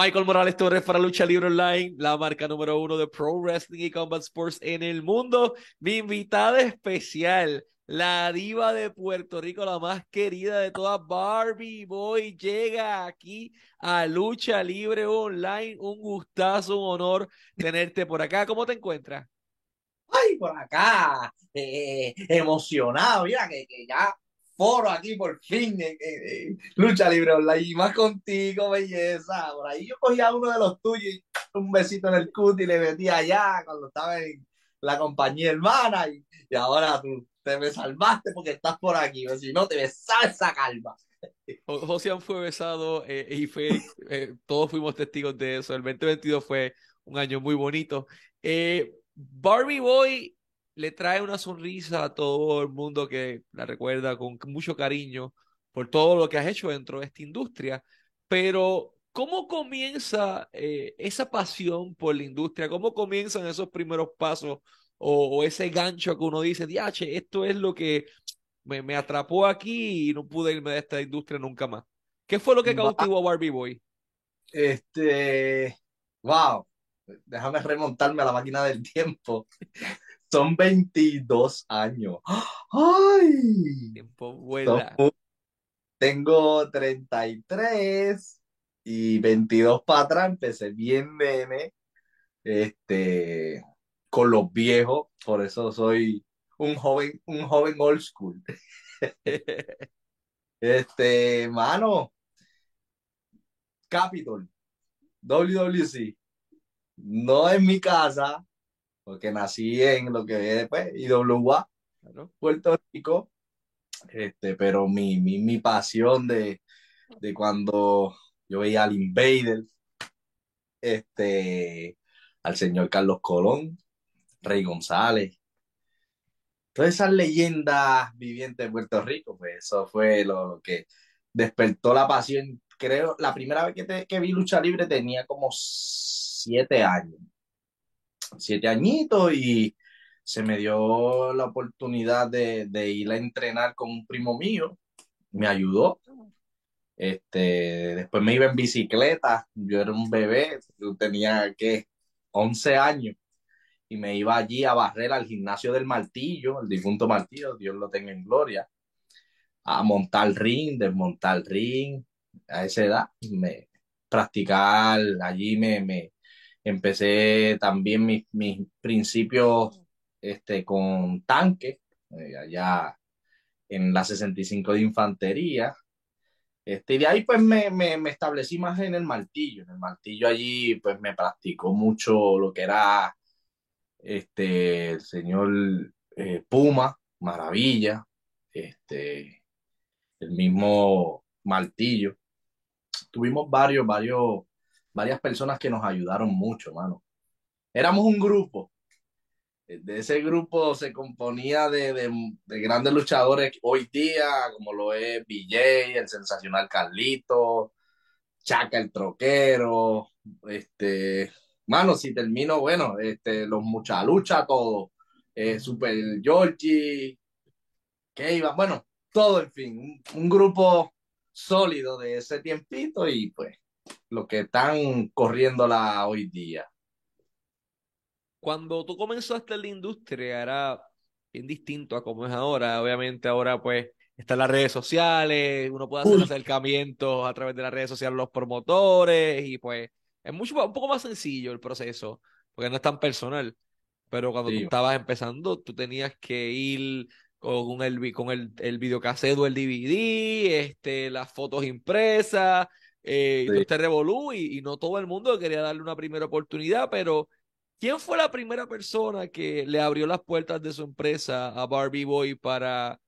Michael Morales Torres para Lucha Libre Online, la marca número uno de Pro Wrestling y Combat Sports en el mundo. Mi invitada especial, la diva de Puerto Rico, la más querida de todas, Barbie Boy, llega aquí a Lucha Libre Online. Un gustazo, un honor tenerte por acá. ¿Cómo te encuentras? Ay, por acá, eh, emocionado, mira que, que ya foro aquí por fin en, Lucha Libre Online y más contigo, belleza. Por ahí yo cogía uno de los tuyos y un besito en el cut y le metí allá cuando estaba en la compañía hermana y, y ahora tú te me salvaste porque estás por aquí, o si no te besaba esa calma. José fue besado eh, y fue, eh, todos fuimos testigos de eso. El 2022 fue un año muy bonito. Eh, Barbie Boy le trae una sonrisa a todo el mundo que la recuerda con mucho cariño por todo lo que has hecho dentro de esta industria. Pero, ¿cómo comienza eh, esa pasión por la industria? ¿Cómo comienzan esos primeros pasos o, ese gancho que uno dice, diache, esto es lo que me, me, atrapó aquí y no pude irme de esta industria nunca más? ¿Qué fue lo que cautivó a Barbie Boy? Este, wow, déjame remontarme a la máquina del tiempo. Son 22 años. ¡Ay! Tiempo vuela. tengo 33 y 22 para atrás. Empecé bien nene. Este, con los viejos. Por eso soy un joven, un joven old school. este, mano. Capitol. WWC. No es mi casa, porque nací en lo que es después, IWA, Puerto Rico, este, pero mi, mi, mi pasión de, de, cuando yo veía al Invader, este, al señor Carlos Colón, Rey González, todas esas leyendas vivientes de Puerto Rico, pues eso fue lo que despertó la pasión. Creo, la primera vez que, que vi lucha libre tenía como siete años siete añitos y se me dio la oportunidad de, ir a entrenar con un primo mío, me ayudó. Este, después me iba en bicicleta, yo era un bebé, yo tenía que 11 años. Y me iba allí a barrer al gimnasio del Martillo, el difunto Martillo, Dios lo tenga en gloria, a montar ring, desmontar ring, a esa edad, me practicar, allí me, Empecé también mis, mis principios este, con tanque, eh, allá en la 65 de infantería. Este, y de ahí pues me, me, me, establecí más en el martillo. En el martillo allí pues me practicó mucho lo que era este, el señor eh, Puma, Maravilla, este, el mismo martillo. Tuvimos varios, varios varias personas que nos ayudaron mucho, mano. Éramos un grupo. De ese grupo se componía de, de, grandes luchadores hoy día, como lo es BJ, el sensacional Carlito, Chaca el troquero, este, mano, si termino, bueno, este, los mucha lucha, todo, eh, Super Georgie, que iba, bueno, todo, en fin, un, un grupo sólido de ese tiempito y pues lo que están corriéndola hoy día. Cuando tú comenzaste en la industria era bien distinto a como es ahora. Obviamente ahora pues están las redes sociales, uno puede hacer acercamientos a través de las redes sociales los promotores y pues es mucho un poco más sencillo el proceso porque no es tan personal. Pero cuando tú estabas empezando, tú tenías que ir con el, con el, el videocassette o el DVD, este, las fotos impresas, eh, Usted revolú y, no todo el mundo quería darle una primera oportunidad, pero ¿quién fue la primera persona que le abrió las puertas de su empresa a Barbie Boy para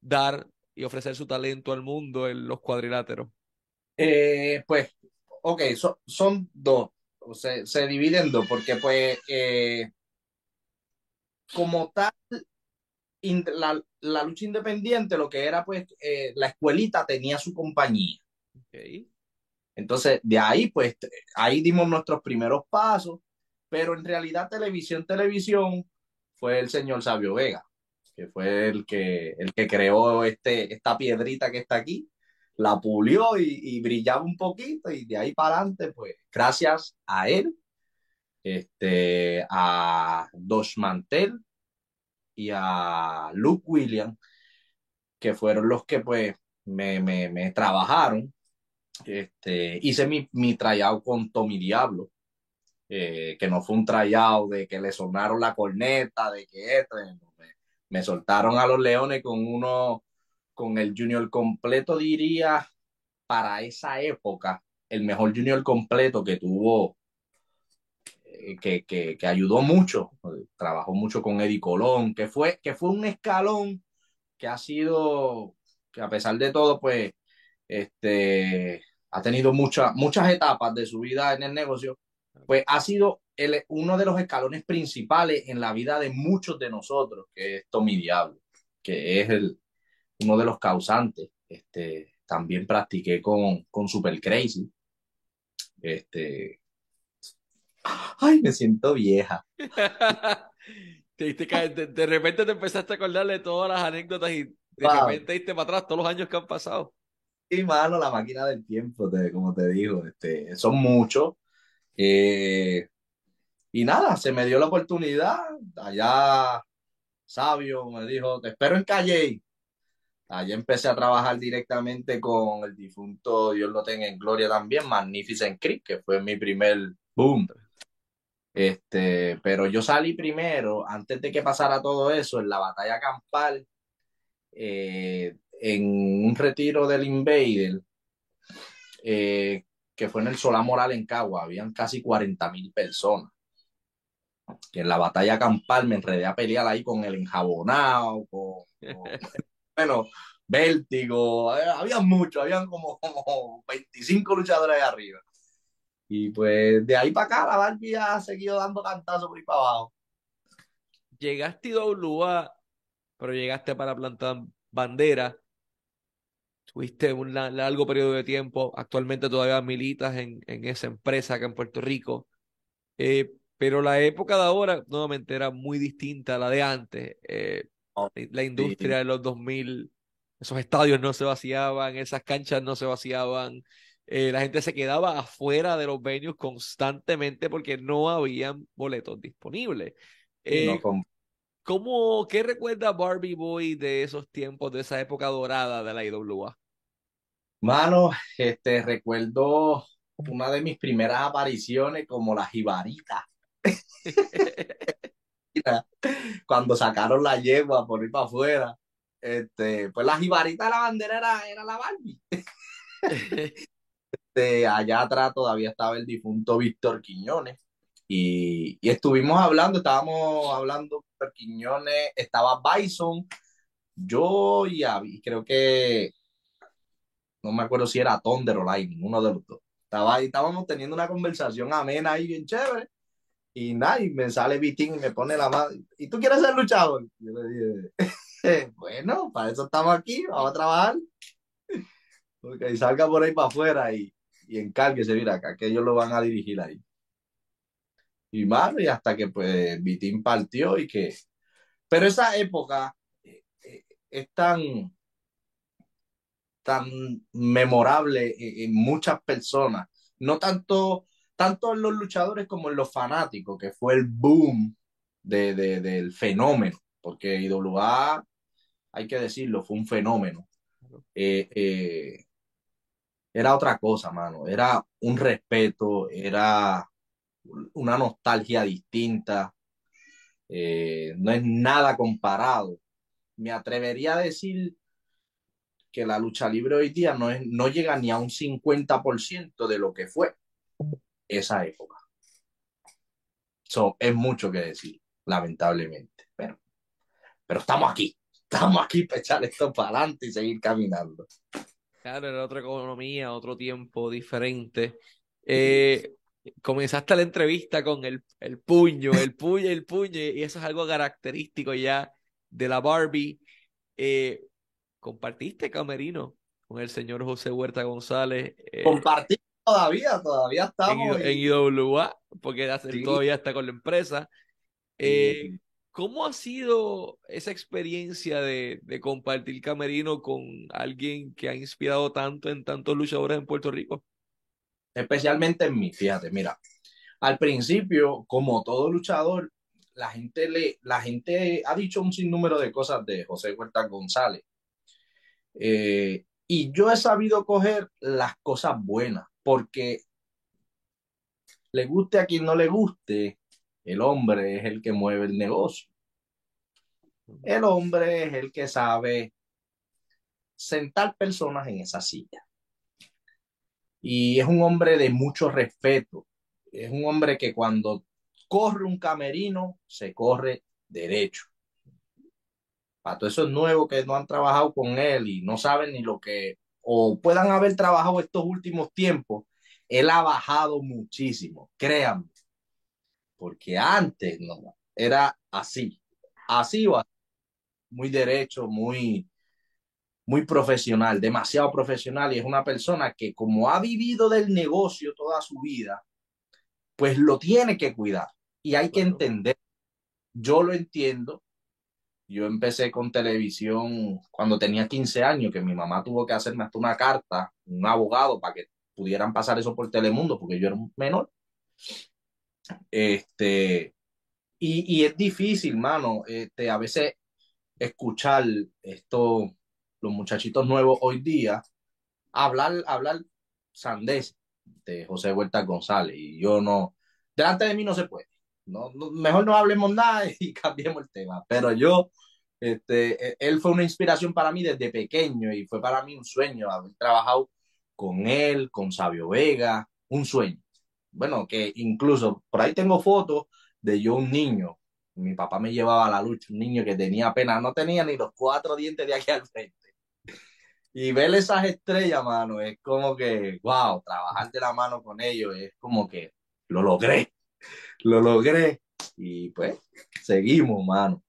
dar y ofrecer su talento al mundo en los cuadriláteros? Eh, pues, ok, son dos, se, se dividen dos, porque pues eh, como tal, la, la, lucha independiente, lo que era pues eh, la escuelita tenía su compañía. Entonces, de ahí, pues, ahí dimos nuestros primeros pasos, pero en realidad televisión, televisión, fue el señor Sabio Vega, que fue el que, el que creó este, esta piedrita que está aquí, la pulió y, y, brillaba un poquito y de ahí para adelante, pues gracias a él, este, a Dos Mantel y a Luke Williams, que fueron los que pues me, me, me trabajaron. Este, hice mi, mi tryout con Tommy Diablo, eh, que no fue un tryout de que le sonaron la corneta, de que esto, me, soltaron a los Leones con uno, con el junior completo, diría, para esa época, el mejor junior completo que tuvo, eh, que, que, que, ayudó mucho, trabajó mucho con Eddie Colón, que fue, que fue un escalón que ha sido, que a pesar de todo, pues, este, ha tenido muchas muchas etapas de su vida en el negocio, pues ha sido el, uno de los escalones principales en la vida de muchos de nosotros, que es Tommy Diablo, que es el, uno de los causantes. Este, también practiqué con, con Super Crazy. Este, ay, me siento vieja. te, de, de, repente te empezaste a acordarle todas las anécdotas y de wow. repente diste para atrás todos los años que han pasado. Y mano, la máquina del tiempo, te, como te digo, este, son muchos. Eh, y nada, se me dio la oportunidad. Allá, Sabio me dijo, te espero en Calle. Allá empecé a trabajar directamente con el difunto, Dios lo tenga en gloria también, Magnificent Creek, que fue mi primer boom. Este, pero yo salí primero, antes de que pasara todo eso, en la batalla campal, eh, en un retiro del Invader, eh, que fue en el Solá Moral en Cagua, habían casi 40 mil personas. Que en la batalla campal me enredé a pelear ahí con el enjabonado, con, con bueno, vértigo, eh, había muchos, habían como, como 25 luchadores ahí arriba. Y pues de ahí para acá la Barbie ha seguido dando cantazos por ahí para abajo. Llegaste a IWA, pero llegaste para plantar bandera. Tuviste un largo periodo de tiempo. Actualmente todavía militas en, en esa empresa acá en Puerto Rico. Eh, pero la época de ahora, nuevamente, era muy distinta a la de antes. Eh, oh, la industria de los 2000, esos estadios no se vaciaban, esas canchas no se vaciaban. Eh, la gente se quedaba afuera de los venues constantemente porque no habían boletos disponibles. Eh, no, con... ¿cómo, ¿Qué recuerda Barbie Boy de esos tiempos, de esa época dorada de la IWA? Mano, este, recuerdo una de mis primeras apariciones como la jibarita. Cuando sacaron la yegua por ir para afuera, este, pues la jibarita de la bandera era, era la Barbie. este, allá atrás todavía estaba el difunto Víctor Quiñones. Y, y, estuvimos hablando, estábamos hablando Víctor Quiñones, estaba Bison, yo y Abby, creo que no me acuerdo si era Thunder o Lightning, uno de los dos. Estaba ahí, estábamos teniendo una conversación amena ahí bien chévere. Y nada, y me sale Vitín y me pone la mano. ¿Y tú quieres ser luchador? Yo le dije, bueno, para eso estamos aquí, vamos a trabajar. Porque salga por ahí para afuera y, y encárguese, mira, acá que ellos lo van a dirigir ahí. Y más, y hasta que pues Vitín partió y que... Pero esa época eh, eh, es tan, tan memorable en, en muchas personas. No tanto tanto en los luchadores como en los fanáticos, que fue el boom de, de, del fenómeno, porque IWA, hay que decirlo, fue un fenómeno. Eh, eh, era otra cosa, mano, era un respeto, era una nostalgia distinta, eh, no es nada comparado. Me atrevería a decir que la lucha libre hoy día no, es, no llega ni a un 50% de lo que fue esa época. So, es mucho que decir, lamentablemente. Pero, pero estamos aquí. Estamos aquí para echar esto para adelante y seguir caminando. Claro, era otra economía, otro tiempo diferente. Eh, comenzaste la entrevista con el, el puño, el puño, el puño, y eso es algo característico ya de la Barbie. Eh, compartiste camerino con el señor José Huerta González. Eh, Compartí todavía, todavía estamos. En, en IWA, porque sí. todavía está con la empresa. Eh, ¿Cómo ha sido esa experiencia de, de, compartir camerino con alguien que ha inspirado tanto en tantos luchadores en Puerto Rico? Especialmente en mí, fíjate, mira, al principio, como todo luchador, la gente, le, la gente ha dicho un sinnúmero de cosas de José Huerta González. Eh, y yo he sabido coger las cosas buenas, porque le guste a quien no le guste, el hombre es el que mueve el negocio. El hombre es el que sabe sentar personas en esa silla. Y es un hombre de mucho respeto. Es un hombre que cuando corre un camerino, se corre derecho. Para todos esos nuevos que no han trabajado con él y no saben ni lo que, o puedan haber trabajado estos últimos tiempos, él ha bajado muchísimo, créanme. Porque antes no, era así, así o así. Muy derecho, muy, muy profesional, demasiado profesional y es una persona que como ha vivido del negocio toda su vida, pues lo tiene que cuidar y hay que entender. Yo lo entiendo. Yo empecé con televisión cuando tenía 15 años, que mi mamá tuvo que hacerme hasta una carta, un abogado, para que pudieran pasar eso por Telemundo, porque yo era un menor. Este, y, y es difícil, mano, este, a veces escuchar esto, los muchachitos nuevos hoy día, hablar, hablar sandés de José Huerta González, y yo no, delante de mí no se puede. No, mejor no hablemos nada y cambiemos el tema. Pero yo, este, e, él fue una inspiración para mí desde pequeño y fue para mí un sueño haber trabajado con él, con Sabio Vega, un sueño. Bueno, que incluso por ahí tengo fotos de yo un niño. Mi papá me llevaba a la lucha, un niño que tenía apenas, no tenía ni los cuatro dientes de aquí al frente. Y ver esas estrellas, mano, es como que, wow, trabajar de la mano con ellos es como que lo logré lo logré y pues seguimos, mano.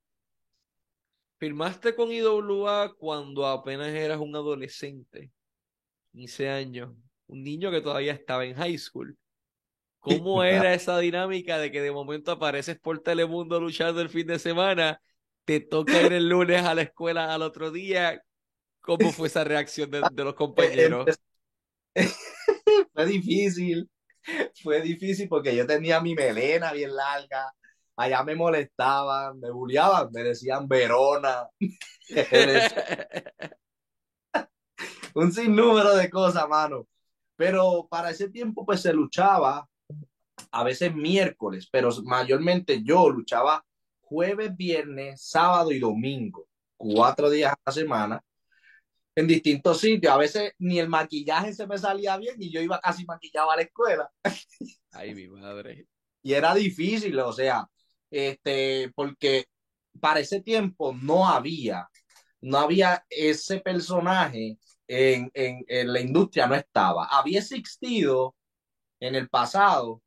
Firmaste con IWA cuando apenas eras un adolescente, 15 años, un niño que todavía estaba en high school. ¿Cómo era esa dinámica de que de momento apareces por Telemundo luchando el fin de semana, te toca ir el lunes a la escuela al otro día? ¿Cómo fue esa reacción de, de los compañeros? Fue difícil, fue difícil porque yo tenía mi melena bien larga, allá me molestaban, me bulliaban, me decían Verona, un sinnúmero de cosas, mano. Pero para ese tiempo pues se luchaba, a veces miércoles, pero mayormente yo luchaba jueves, viernes, sábado y domingo, cuatro días a la semana en distintos sitios. A veces ni el maquillaje se me salía bien y yo iba casi maquillado a la escuela. Ay, mi madre. Y era difícil, o sea, este, porque para ese tiempo no había, no había ese personaje en, en, en la industria, no estaba. Había existido en el pasado,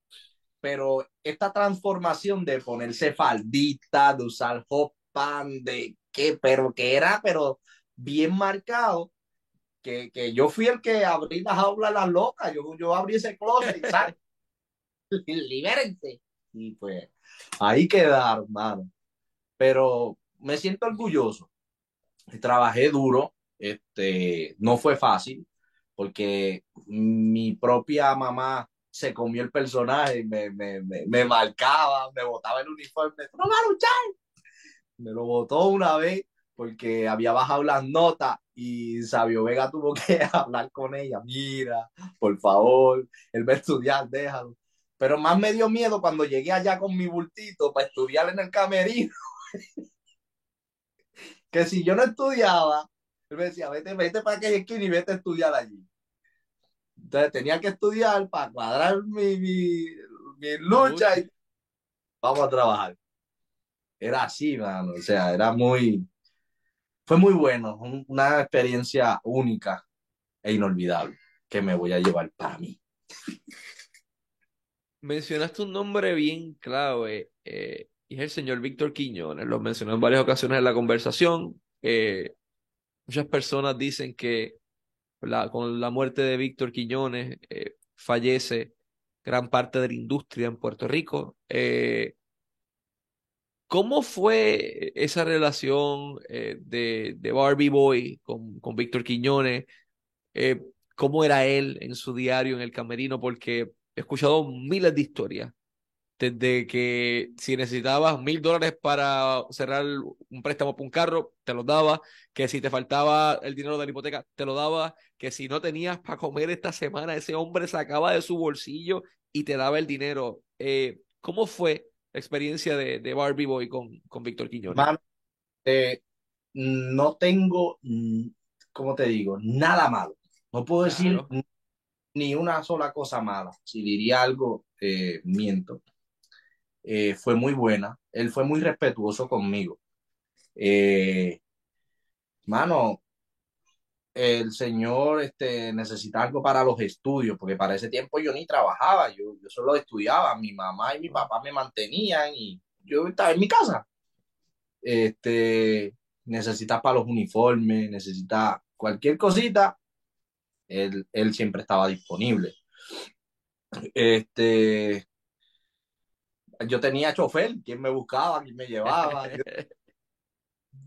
pero esta transformación de ponerse faldita, de usar hot pan, de qué, pero que era, pero bien marcado, que, que yo fui el que abrí la jaula a las locas, yo, yo abrí ese closet, ¿sabes? Libérense. Y pues ahí quedaron, hermano. Pero me siento orgulloso. Trabajé duro, este, no fue fácil, porque mi propia mamá se comió el personaje, me, me, me, me marcaba, me botaba el uniforme, no va a luchar. Me lo botó una vez porque había bajado las notas y Sabio Vega tuvo que hablar con ella, mira, por favor, él va a estudiar, déjalo. Pero más me dio miedo cuando llegué allá con mi bultito para estudiar en el camerino. que si yo no estudiaba, él me decía, vete, vete para aquella esquina y vete a estudiar allí. Entonces tenía que estudiar para cuadrar mi, mi, mi lucha y vamos a trabajar. Era así, mano. O sea, era muy, fue muy bueno, una experiencia única e inolvidable que me voy a llevar para mí. Mencionaste un nombre bien clave, eh, y es el señor Víctor Quiñones. Lo mencionó en varias ocasiones en la conversación. Eh, muchas personas dicen que con la muerte de Víctor Quiñones eh, fallece gran parte de la industria en Puerto Rico. ¿Cómo fue esa relación eh, de, de Barbie Boy con, con Víctor Quiñones? Eh, ¿Cómo era él en su diario, en el camerino? Porque he escuchado miles de historias. Desde que si necesitabas mil dólares para cerrar un préstamo para un carro, te lo daba. Que si te faltaba el dinero de la hipoteca, te lo daba. Que si no tenías para comer esta semana, ese hombre sacaba de su bolsillo y te daba el dinero. Eh, ¿Cómo fue experiencia de, de Barbie Boy con, con Víctor Quiñones? Mano, eh, no tengo, ¿cómo te digo? Nada malo. No puedo decir ni una sola cosa mala. Si diría algo, eh, miento. Eh, fue muy buena. Él fue muy respetuoso conmigo. Mano, el señor este, necesita algo para los estudios, porque para ese tiempo yo ni trabajaba, yo, yo solo estudiaba. Mi mamá y mi papá me mantenían y yo estaba en mi casa. Este, necesita para los uniformes, necesita cualquier cosita, él, él siempre estaba disponible. Este, yo tenía chofer, quien me buscaba, quien me llevaba. Yo,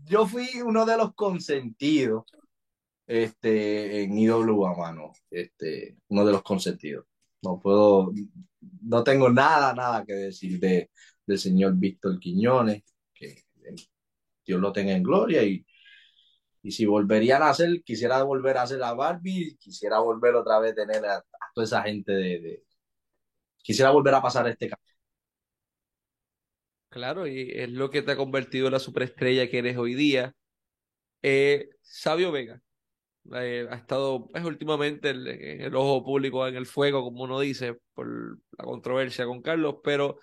yo fui uno de los consentidos este, en IWA, mano. Este, uno de los consentidos. No puedo, no tengo nada, nada que decir de, del señor Víctor Quiñones, que Dios lo tenga en gloria y, y si volverían a hacer, quisiera volver a hacer a Barbie, quisiera volver otra vez a tener a, toda esa gente de, quisiera volver a pasar este camino. Claro, y es lo que te ha convertido en la superestrella que eres hoy día. Eh, Sabio Vega eh, ha estado pues, últimamente en, en el ojo público, en el fuego, como uno dice, por la controversia con Carlos, pero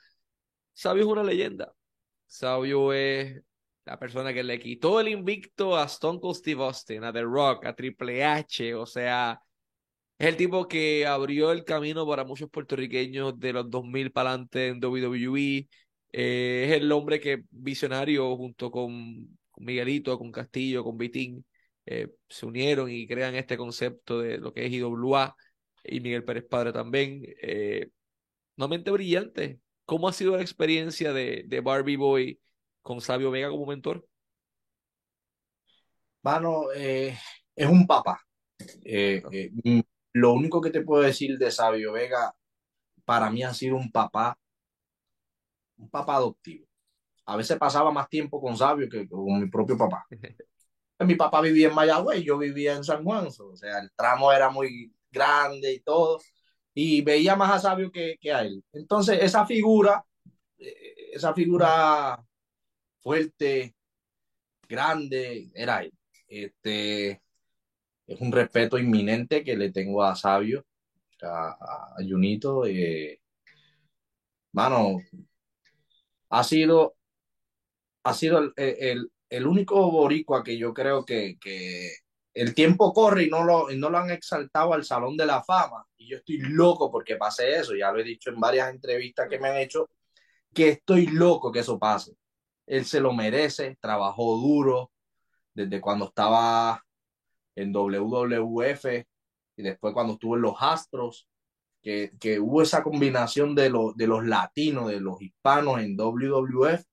Sabio es una leyenda. Sabio es la persona que le quitó el invicto a Stone Cold Steve Austin, a The Rock, a Triple H, o sea, es el tipo que abrió el camino para muchos puertorriqueños de los 2000 para adelante en WWE. Eh, es el hombre que visionario junto con, con Miguelito, con Castillo, con Vitín, eh, se unieron y crean este concepto de lo que es IWA y Miguel Pérez Padre también. Eh, una mente brillante. ¿Cómo ha sido la experiencia de, de Barbie Boy con Sabio Vega como mentor? Mano, eh, es un papá. Eh, eh, lo único que te puedo decir de Sabio Vega, para mí ha sido un papá, un papá adoptivo. A veces pasaba más tiempo con Sabio que con mi propio papá. Mi papá vivía en Mayagüez, yo vivía en San Juan, o sea, el tramo era muy grande y todo, y veía más a Sabio que, que a él. Entonces, esa figura, eh, esa figura fuerte, grande, era él. Este, es un respeto inminente que le tengo a Sabio, a, a Junito. Eh, mano, ha sido, ha sido el, el, el, único boricua que yo creo que, que el tiempo corre y no, lo, no lo han exaltado al Salón de la Fama. Y yo estoy loco porque pase eso. Ya lo he dicho en varias entrevistas que me han hecho, que estoy loco que eso pase. Él se lo merece, trabajó duro desde cuando estaba en WWF y después cuando estuvo en los Astros, que, que hubo esa combinación de, lo, de los latinos, de los hispanos en WWF.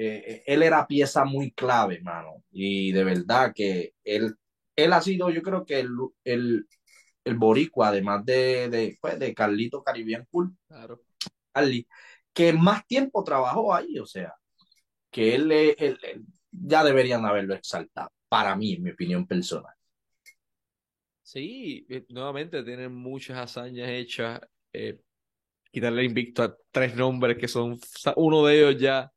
Eh, él era pieza muy clave, mano, y de verdad que él, él ha sido, yo creo que el, el, el boricua, además de, de, pues, de Carlito Caribbean Cool, claro. Carly, que más tiempo trabajó ahí, o sea, que él, él, él, ya deberían haberlo exaltado, para mí, en mi opinión personal. Sí, nuevamente tienen muchas hazañas hechas. Eh, quitarle invicto a tres nombres que son, uno de ellos ya,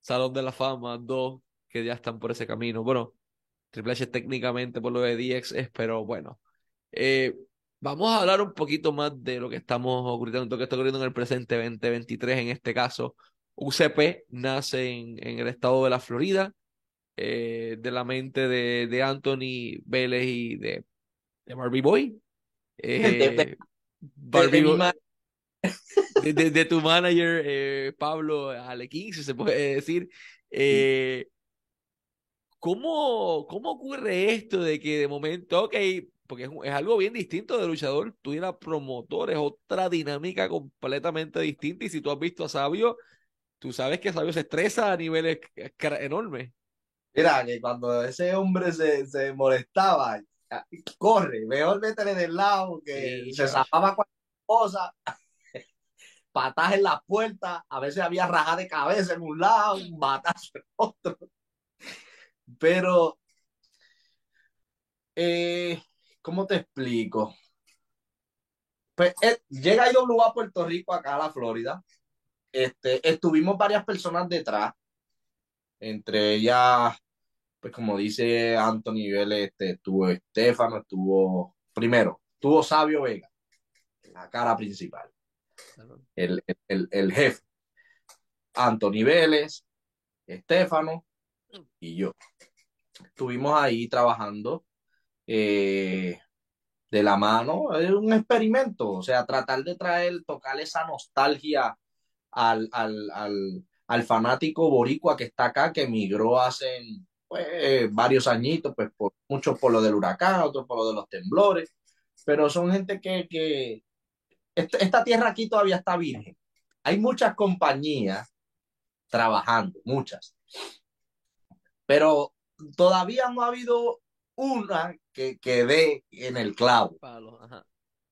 Salón de la Fama, dos que ya están por ese camino. Bueno, Triple H técnicamente por lo de DX pero bueno. Eh, vamos a hablar un poquito más de lo que estamos ocurriendo, que está ocurriendo en el presente 2023, en este caso. UCP nace en, en el estado de la Florida, eh, de la mente de, de Anthony Vélez y de, de Barbie Boy. Eh, De- Barbie Boy- ma- de, de- de tu manager, eh, Pablo Alequín, si se puede decir. Eh, ¿cómo, cómo ocurre esto de que de momento, ok, porque es, es algo bien distinto de luchador, tú ir a promotor, es otra dinámica completamente distinta, y si tú has visto a Sabio, tú sabes que Sabio se estresa a niveles enormes. Mira, que cuando ese hombre se, se molestaba, corre, mejor métele del lado, que se zapaba cualquier cosa, patas en las puertas, a veces había rajada de cabeza en un lado, un batazo en otro. Pero, eh, ¿cómo te explico? Pues eh, llega IWA a Puerto Rico, acá a la Florida. Este, estuvimos varias personas detrás, entre ellas, pues como dice Anthony Vélez, este, estuvo Estefano, estuvo, primero, estuvo Sabio Vega, la cara principal, el, el, el jefe. Anthony Vélez, Estefano y yo. Estuvimos ahí trabajando eh, de la mano, es un experimento, o sea, tratar de traer, tocar esa nostalgia al, al, al, al fanático boricua que está acá, que emigró hace pues, varios añitos, pues por, muchos por lo del huracán, otros por lo de los temblores, pero son gente que, que esta tierra aquí todavía está virgen. Hay muchas compañías trabajando, muchas, pero todavía no ha habido una que, que dé en el clavo.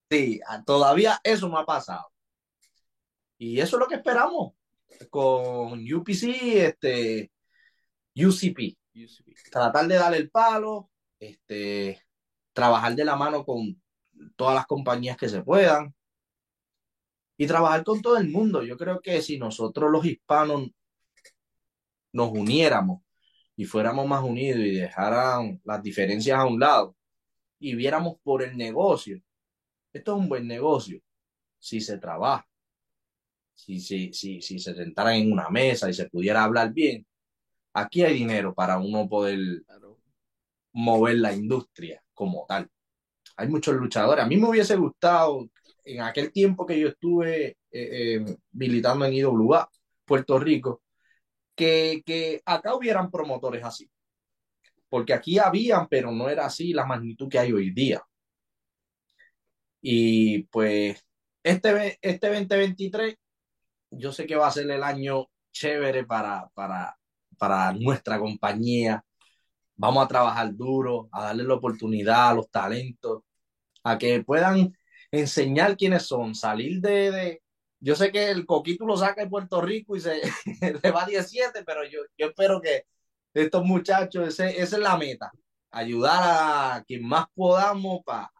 Sí, todavía eso no ha pasado. Y eso es lo que esperamos con UPC, este, UCP. Tratar de darle el palo, este, trabajar de la mano con todas las compañías que se puedan y trabajar con todo el mundo. Yo creo que si nosotros los hispanos nos uniéramos y fuéramos más unidos y dejaran las diferencias a un lado y viéramos por el negocio, esto es un buen negocio si se trabaja si, si, si, si se sentaran en una mesa y se pudiera hablar bien, aquí hay dinero para uno poder mover la industria como tal. Hay muchos luchadores. A mí me hubiese gustado, en aquel tiempo que yo estuve eh, eh, militando en IWA, Puerto Rico, que, que acá hubieran promotores así. Porque aquí habían, pero no era así la magnitud que hay hoy día. Y pues este, este 2023 yo sé que va a ser el año chévere para, para, para nuestra compañía. Vamos a trabajar duro, a darle la oportunidad a los talentos, a que puedan enseñar quiénes son, salir de, de... Yo sé que el Coquito lo saca de Puerto Rico y se le va 17, pero yo, yo espero que estos muchachos, ese, esa es la meta, ayudar a quien más podamos para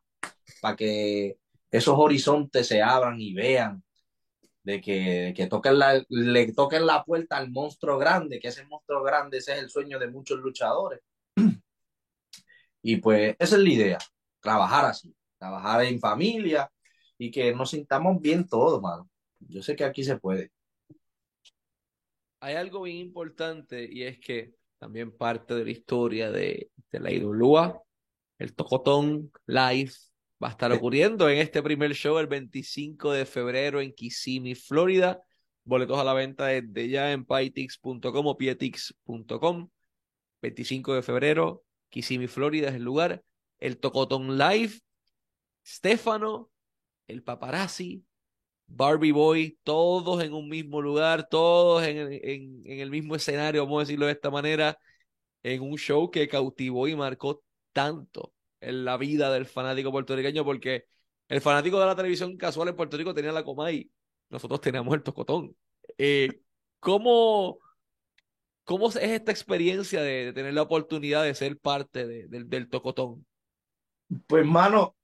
para que esos horizontes se abran y vean de que, que toquen la, le toquen la puerta al monstruo grande, que ese monstruo grande ese es el sueño de muchos luchadores. Y pues esa es la idea, trabajar así, trabajar en familia y que nos sintamos bien todos, mano. Yo sé que aquí se puede. Hay algo bien importante y es que también parte de la historia de, de la IWA, el Tocotón Live va a estar ocurriendo en este primer show el 25 de febrero en Kissimmee, Florida. Boletos a la venta desde ya en pytix.com o pietix.com. 25 de febrero, Kissimmee, Florida es el lugar. El Tocotón Live, Stefano, el Paparazzi, Barbie Boy, todos en un mismo lugar, todos en, el mismo escenario, vamos a decirlo de esta manera, en un show que cautivó y marcó tanto en la vida del fanático puertorriqueño, porque el fanático de la televisión casual en Puerto Rico tenía la Comay, nosotros teníamos el Tocotón. Eh, ¿cómo, ¿Cómo es esta experiencia de, tener la oportunidad de ser parte del Tocotón? Pues, mano,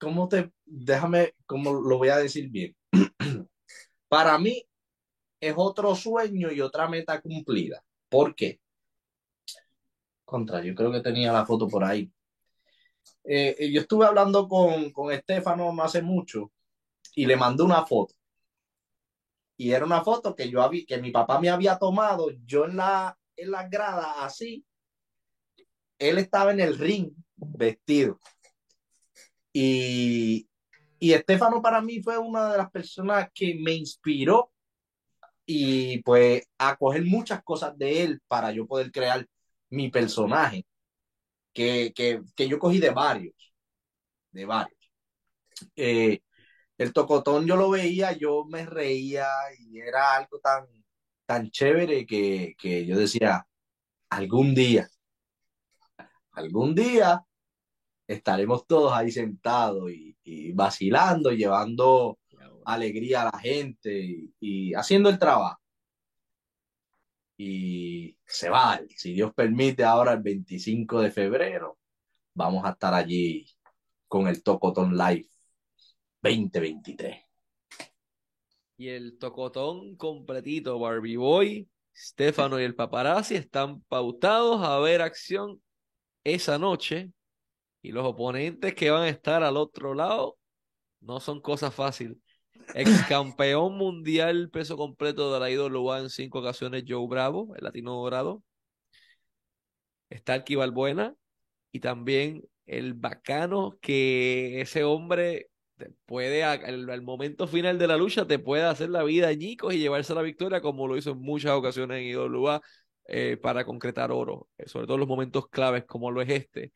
¿cómo te, déjame, cómo lo voy a decir bien? Para mí es otro sueño y otra meta cumplida. ¿Por qué? Contra, yo creo que tenía la foto por ahí. Eh, eh, yo estuve hablando con, con Estefano no hace mucho y le mandé una foto. Y era una foto que yo había, que mi papá me había tomado, yo en la, en la grada así. Él estaba en el ring vestido. Y, y Estefano para mí fue una de las personas que me inspiró y pues a coger muchas cosas de él para yo poder crear mi personaje que, que, que yo cogí de varios, de varios. Eh, el tocotón yo lo veía, yo me reía y era algo tan, tan chévere que, que yo decía, algún día, algún día estaremos todos ahí sentados y, y vacilando, llevando alegría a la gente y, y, haciendo el trabajo. Y se va, si Dios permite, ahora el 25 de febrero, vamos a estar allí con el Tocotón Live 2023. Y el Tocotón completito, Barbie Boy, Stefano y el paparazzi están pautados a ver acción esa noche. Y los oponentes que van a estar al otro lado no son cosas fáciles. Ex campeón mundial peso completo de la IWA en cinco ocasiones, Joe Bravo, el latino dorado. El Balbuena y también el bacano que ese hombre puede, al, momento final de la lucha, te puede hacer la vida añicos y llevarse la victoria, como lo hizo en muchas ocasiones en IWA eh, para concretar oro, eh, sobre todo en los momentos claves, como lo es este.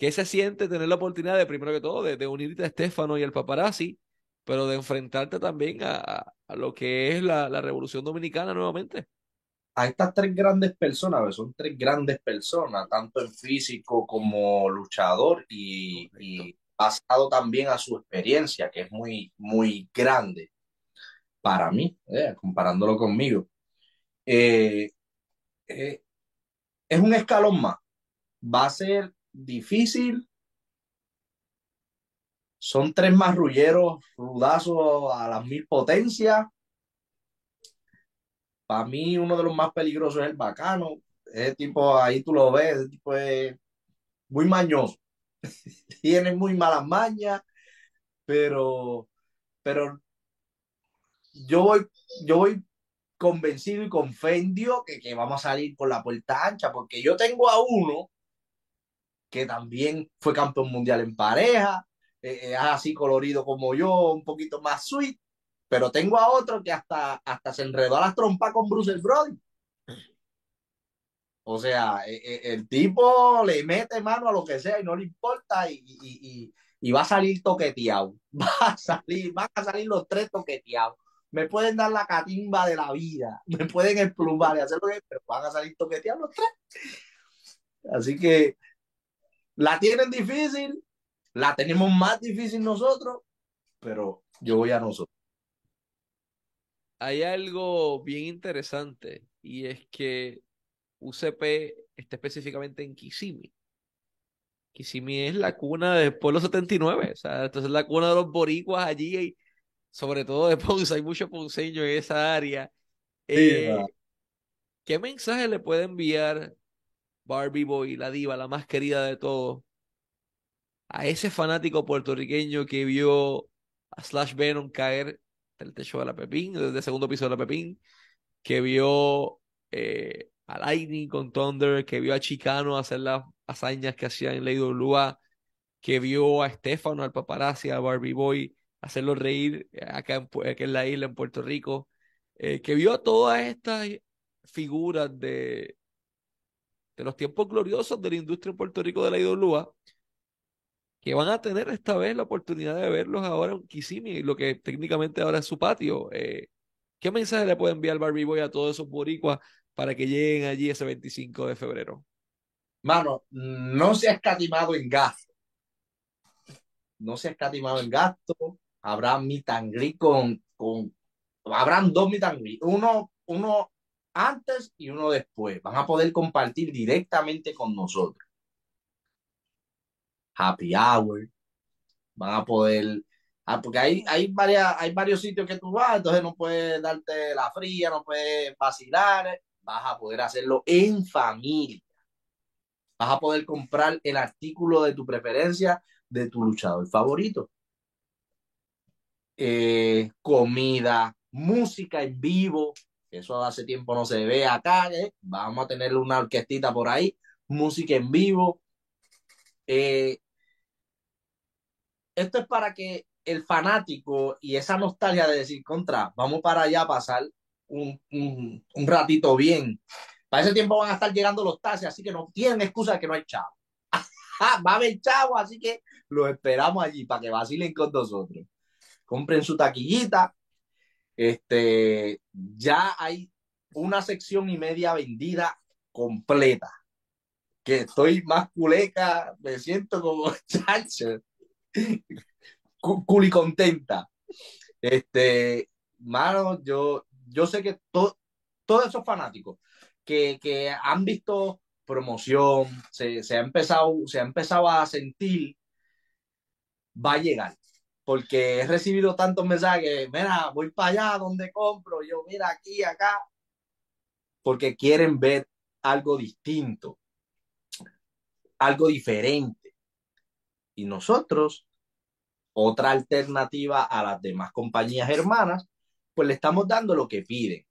¿Qué se siente tener la oportunidad de, primero que todo, de, unirte a Estefano y al paparazzi, pero de enfrentarte también a, lo que es la, Revolución Dominicana nuevamente? A estas tres grandes personas, son tres grandes personas, tanto en físico como luchador y, y basado también a su experiencia, que es muy, muy grande para mí, eh, comparándolo conmigo. Eh, eh, es un escalón más. Va a ser difícil. Son tres marrulleros rudazos a las mil potencias. Para mí, uno de los más peligrosos es el bacano. Ese tipo, ahí tú lo ves, ese tipo muy mañoso. Tiene muy malas mañas, pero, pero yo voy, yo voy convencido y con que, que vamos a salir por la puerta ancha, porque yo tengo a uno que también fue campeón mundial en pareja, eh, eh, así colorido como yo, un poquito más sweet, pero tengo a otro que hasta, hasta se enredó a las trompas con Bruce Brody. O sea, eh, el tipo le mete mano a lo que sea y no le importa y, y, y, va a salir toqueteado. Va a salir, van a salir los tres toqueteados. Me pueden dar la catimba de la vida, me pueden explumar y hacer lo que pero van a salir toqueteados los tres. Así que la tienen difícil, la tenemos más difícil nosotros, pero yo voy a nosotros. Hay algo bien interesante y es que UCP está específicamente en Kissimmee. Kissimmee es la cuna del pueblo 79, o sea, entonces es la cuna de los boricuas allí, y sobre todo de Ponce, hay mucho ponceño en esa área. Eh, ¿Qué mensaje le puede enviar Barbie Boy, la diva, la más querida de todos, a ese fanático puertorriqueño que vio a Slash Venom caer del techo de la Pepín, desde el segundo piso de la Pepín, que vio eh, a Lightning con Thunder, que vio a Chicano hacer las hazañas que hacía en Lady Lua, que vio a Estefano, al paparazzi, a Barbie Boy, hacerlo reír acá en, en la isla, en Puerto Rico, eh, que vio a todas estas figuras de, de los tiempos gloriosos de la industria en Puerto Rico de la IWA, que van a tener esta vez la oportunidad de verlos ahora en Kissimmee, lo que técnicamente ahora es su patio. Eh, ¿Qué mensaje le puede enviar Barbie Boy a todos esos boricuas para que lleguen allí ese 25 de febrero? Mano, no se ha escatimado en gasto. No se ha escatimado en gasto. Habrá meet con, con habrán dos meet Uno, uno antes y uno después. Van a poder compartir directamente con nosotros. Happy hour. Van a poder. Ah, porque hay, hay, varias, hay varios sitios que tú vas, entonces no puedes darte la fría, no puedes vacilar. Vas a poder hacerlo en familia. Vas a poder comprar el artículo de tu preferencia de tu luchador favorito. Eh, comida, música en vivo, eso hace tiempo no se ve acá. ¿eh? Vamos a tener una orquestita por ahí, música en vivo. Eh, esto es para que el fanático y esa nostalgia de decir contra, vamos para allá a pasar un, un, ratito bien. Para ese tiempo van a estar llegando los taxis, así que no tienen excusa de que no hay chavo. Va a haber chavo, así que los esperamos allí para que vacilen con nosotros. Compren su taquillita, este, ya hay una sección y media vendida completa. Que estoy más culeca, me siento como chacho, culi contenta. Este, mano, yo, yo sé que todos esos fanáticos que, que han visto promoción, se, se, ha empezado, se ha empezado a sentir, va a llegar. Porque he recibido tantos mensajes, mira, voy para allá donde compro, yo mira aquí, acá, porque quieren ver algo distinto, algo diferente. Y nosotros, otra alternativa a las demás compañías hermanas, pues le estamos dando lo que piden,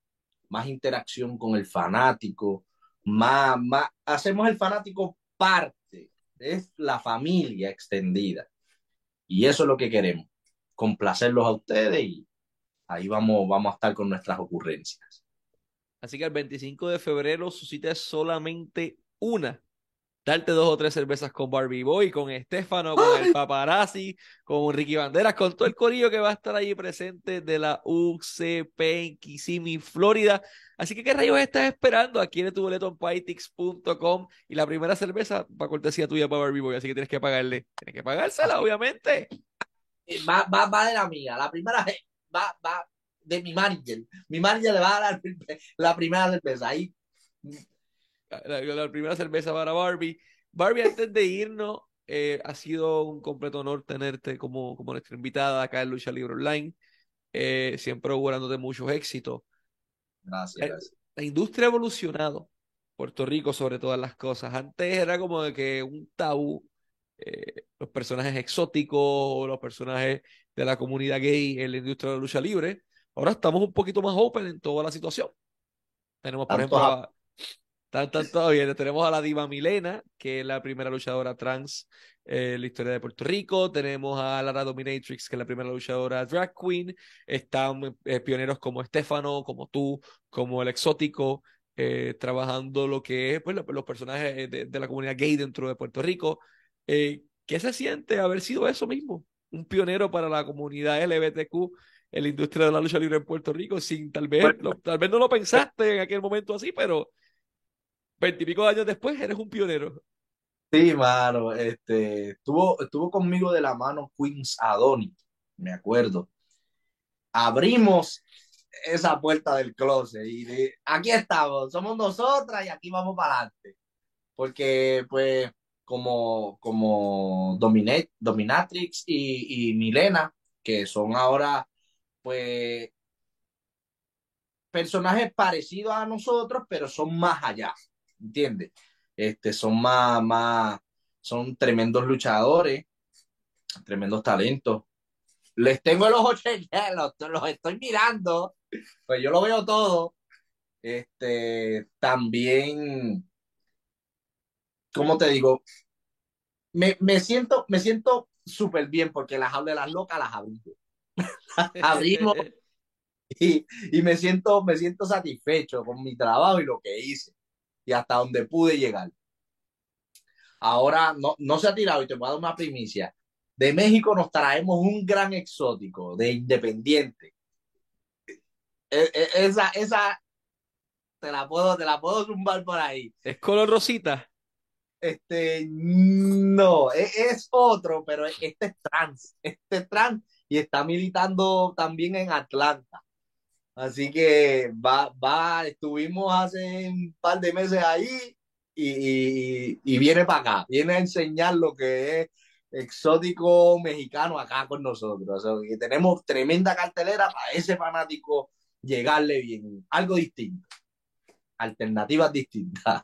más interacción con el fanático, más, más, hacemos el fanático parte, es la familia extendida. Y eso es lo que queremos, complacerlos a ustedes y ahí vamos, vamos a estar con nuestras ocurrencias. Así que el 25 de febrero su cita es solamente una. Darte dos o tres cervezas con Barbie Boy, con Estefano, con el paparazzi, con Ricky Banderas, con todo el corillo que va a estar ahí presente de la UCP en Kissimmee, Florida. Así que, ¿qué rayos estás esperando? Aquí en tu boleto en Pytix.com y la primera cerveza va a cortesía tuya para Barbie Boy, así que tienes que pagarle. Tienes que pagársela, obviamente. Va, va, va de la mía. La primera va, va de mi manager. Mi manager le va a dar la primera cerveza. Ahí. La, primera cerveza para Barbie. Barbie, antes de irnos, eh, ha sido un completo honor tenerte como, como nuestra invitada acá en Lucha Libre Online. Eh, siempre augurándote muchos éxitos. Gracias, La, industria ha evolucionado. Puerto Rico sobre todas las cosas. Antes era como de que un tabú, eh, los personajes exóticos o los personajes de la comunidad gay en la industria de la lucha libre. Ahora estamos un poquito más open en toda la situación. Tenemos, por ejemplo, a, Tenemos a la diva Milena, que es la primera luchadora trans en la historia de Puerto Rico. Tenemos a Lara Dominatrix, que es la primera luchadora drag queen. Están eh, pioneros como Estefano, como tú, como el exótico, eh, trabajando lo que es pues, los personajes de, la comunidad gay dentro de Puerto Rico. Eh, ¿Qué se siente haber sido eso mismo? Un pionero para la comunidad LGBTQ en la industria de la lucha libre en Puerto Rico, sin tal vez, tal vez no lo pensaste en aquel momento así, pero veintipico años después eres un pionero. Sí, mano, este, estuvo, estuvo conmigo de la mano Queens Adoni, me acuerdo. Abrimos esa puerta del closet y aquí estamos, somos nosotras y aquí vamos para adelante. Porque, pues, como, como Dominatrix y, y Milena, que son ahora, pues, personajes parecidos a nosotros, pero son más allá, ¿entiendes? Este, son más, más, son tremendos luchadores, tremendos talentos. Les tengo los ojos los, los estoy mirando, pues yo lo veo todo. Este, también, ¿cómo te digo? Me, me siento, me siento súper bien porque las de las locas las abrimos. abrimos y, y, me siento, me siento satisfecho con mi trabajo y lo que hice y hasta donde pude llegar. Ahora no, no se ha tirado y te voy a dar una primicia. De México nos traemos un gran exótico de Independiente. E, e, esa, esa te la puedo, te la puedo zumbar por ahí. ¿Es color rosita? Este, no, es, es otro, pero este es trans, este es trans y está militando también en Atlanta. Así que va, va, estuvimos hace un par de meses ahí y, y, viene para acá, viene a enseñar lo que es exótico mexicano acá con nosotros. O sea, que tenemos tremenda cartelera para ese fanático llegarle bien, algo distinto, alternativas distintas.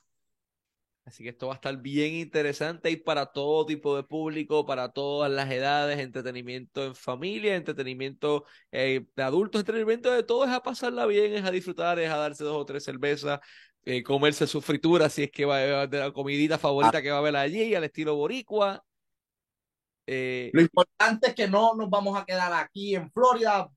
Así que esto va a estar bien interesante y para todo tipo de público, para todas las edades, entretenimiento en familia, entretenimiento eh, de adultos, entretenimiento de todo, es a pasarla bien, es a disfrutar, es a darse dos o tres cervezas, eh, comerse su fritura, si es que va a de la comidita favorita que va a haber allí, al estilo boricua. Eh, Lo importante es que no nos vamos a quedar aquí en Florida.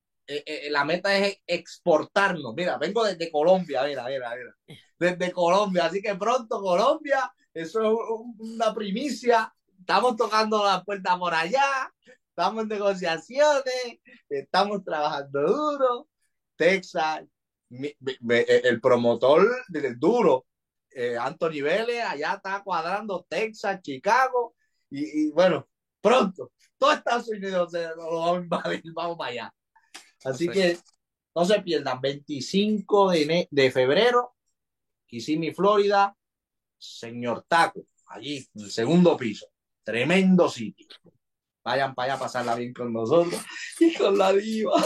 La meta es exportarnos. Mira, vengo desde Colombia, mira, mira, mira desde Colombia. Así que pronto Colombia, eso es una primicia. Estamos tocando la puerta por allá, estamos en negociaciones, estamos trabajando duro. Texas, el promotor del duro, eh, Anthony Vélez, allá está cuadrando Texas, Chicago, y, bueno, pronto, todo Estados Unidos se, lo vamos a invadir, vamos para allá. Así que no se pierdan, 25 de, de febrero, Kissimmee, Florida, señor Taco, allí, en el segundo piso. Tremendo sitio. Vayan para allá a pasarla bien con nosotros y con la diva.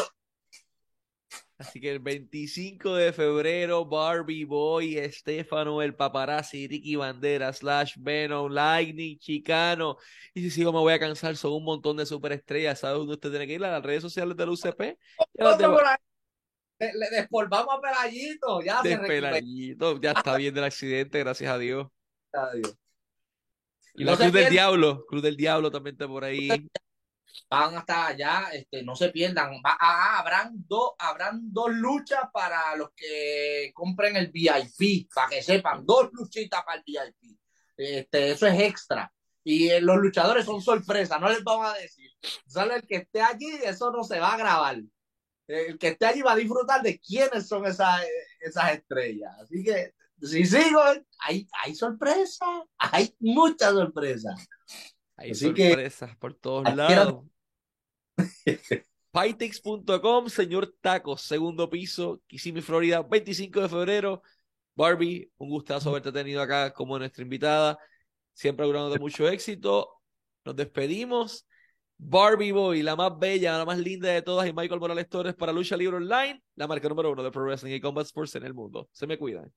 Así que el 25 de febrero, Barbie Boy, Estefano, el paparazzi, Ricky Bandera, Slash, Venom, Lightning, Chicano. Y si sigo me voy a cansar, son un montón de superestrellas. ¿Sabe dónde usted tiene que ir? A las redes sociales del UCP. Le, le despolvamos a Pelayito. Ya, Pelayito. ya está bien del accidente, gracias a Dios. Adiós. Y la Cruz del Diablo, Cruz del Diablo también está por ahí van hasta allá, este, no se pierdan. Ah, habrán, dos, habrán dos luchas para los que compren el VIP, para que sepan, dos luchitas para el VIP. Este, eso es extra. Y eh, los luchadores son sorpresa, no les vamos a decir. Solo el que esté allí, eso no se va a grabar. El que esté allí va a disfrutar de quiénes son esas, esas estrellas. Así que, si sigo, hay, hay sorpresa, hay muchas sorpresas. Hay sorpresas por todos lados. Pytex.com, señor Tacos, segundo piso, Kissimmee, Florida, 25 de febrero. Barbie, un gustazo haberte tenido acá como nuestra invitada. Siempre de mucho éxito. Nos despedimos. Barbie Boy, la más bella, la más linda de todas, y Michael Morales Torres para Lucha Libre Online, la marca número uno de Pro Wrestling y Combat Sports en el mundo. Se me cuidan.